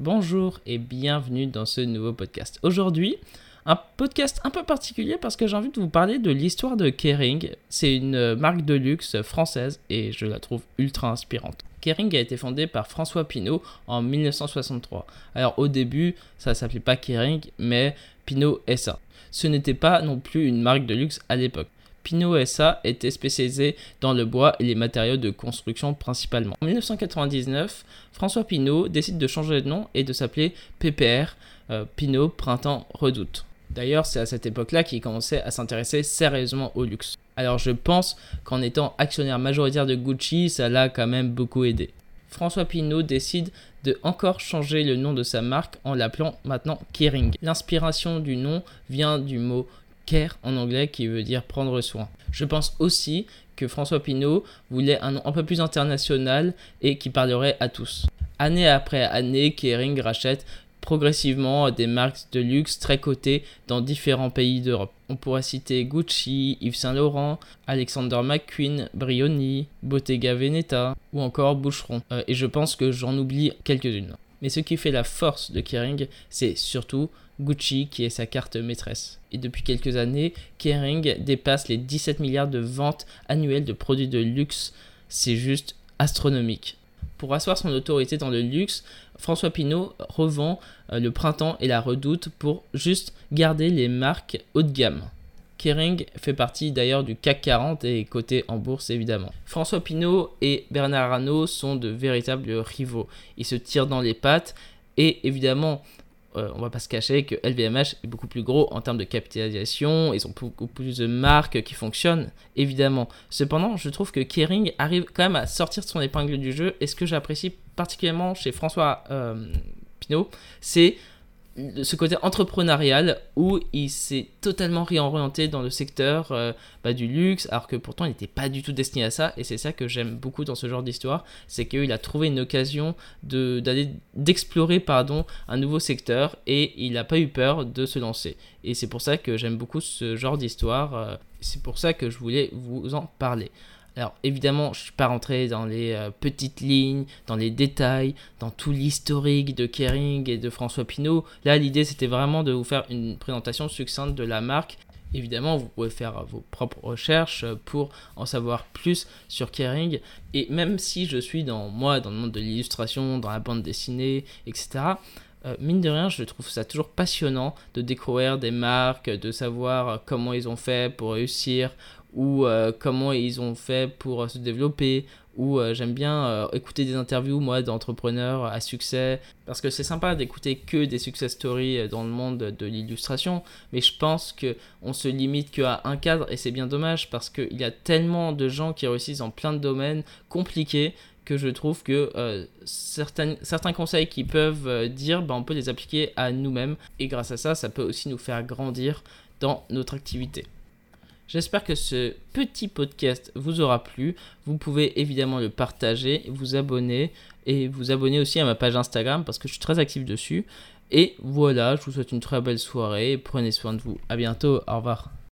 Bonjour et bienvenue dans ce nouveau podcast. Aujourd'hui, un podcast un peu particulier parce que j'ai envie de vous parler de l'histoire de Kering. C'est une marque de luxe française et je la trouve ultra inspirante. Kering a été fondé par François Pinault en 1963. Alors au début, ça s'appelait pas Kering, mais Pinault SA. Ce n'était pas non plus une marque de luxe à l'époque. Pinot SA était spécialisé dans le bois et les matériaux de construction principalement. En 1999, François Pinault décide de changer de nom et de s'appeler PPR, euh, Pinot Printemps Redoute. D'ailleurs, c'est à cette époque-là qu'il commençait à s'intéresser sérieusement au luxe. Alors je pense qu'en étant actionnaire majoritaire de Gucci, ça l'a quand même beaucoup aidé. François Pinault décide de encore changer le nom de sa marque en l'appelant maintenant Kering. L'inspiration du nom vient du mot care en anglais qui veut dire prendre soin. Je pense aussi que François Pinault voulait un nom un peu plus international et qui parlerait à tous. Année après année, Kering rachète progressivement des marques de luxe très cotées dans différents pays d'Europe. On pourrait citer Gucci, Yves Saint Laurent, Alexander McQueen, Brioni, Bottega Veneta ou encore Boucheron. Euh, et je pense que j'en oublie quelques-unes. Mais ce qui fait la force de Kering, c'est surtout Gucci qui est sa carte maîtresse. Et depuis quelques années, Kering dépasse les 17 milliards de ventes annuelles de produits de luxe. C'est juste astronomique. Pour asseoir son autorité dans le luxe, François Pinault revend euh, le printemps et la redoute pour juste garder les marques haut de gamme. Kering fait partie d'ailleurs du CAC 40 et est coté en bourse évidemment. François Pinault et Bernard Arnault sont de véritables rivaux. Ils se tirent dans les pattes et évidemment on euh, on va pas se cacher que LVMH est beaucoup plus gros en termes de capitalisation, ils ont beaucoup plus de marques qui fonctionnent, évidemment. Cependant, je trouve que Kering arrive quand même à sortir de son épingle du jeu, et ce que j'apprécie particulièrement chez François euh, Pinault, c'est ce côté entrepreneurial où il s'est totalement réorienté dans le secteur euh, bah, du luxe, alors que pourtant il n'était pas du tout destiné à ça. Et c'est ça que j'aime beaucoup dans ce genre d'histoire, c'est qu'il a trouvé une occasion d'aller d'explorer pardon un nouveau secteur et il n'a pas eu peur de se lancer. Et c'est pour ça que j'aime beaucoup ce genre d'histoire. Euh, c'est pour ça que je voulais vous en parler. Alors évidemment, je ne suis pas rentré dans les euh, petites lignes, dans les détails, dans tout l'historique de Kering et de François Pinault. Là, l'idée, c'était vraiment de vous faire une présentation succincte de la marque. Évidemment, vous pouvez faire vos propres recherches pour en savoir plus sur Kering. Et même si je suis dans moi, dans le monde de l'illustration, dans la bande dessinée, etc., euh, mine de rien, je trouve ça toujours passionnant de découvrir des marques, de savoir comment ils ont fait pour réussir, ou euh, comment ils ont fait pour euh, se développer, ou euh, j'aime bien écouter des interviews moi d'entrepreneurs à succès, parce que c'est sympa d'écouter que des success stories dans le monde de l'illustration, mais je pense que on se limite qu'à un cadre et c'est bien dommage parce qu'il y a tellement de gens qui réussissent dans plein de domaines compliqués que je trouve que certains, certains conseils qu'ils peuvent dire, ben, on peut les appliquer à nous-mêmes et grâce à ça, ça peut aussi nous faire grandir dans notre activité. J'espère que ce petit podcast vous aura plu. Vous pouvez évidemment le partager, vous abonner et vous abonner aussi à ma page Instagram parce que je suis très actif dessus. Et voilà, je vous souhaite une très belle soirée. Prenez soin de vous. À bientôt. Au revoir.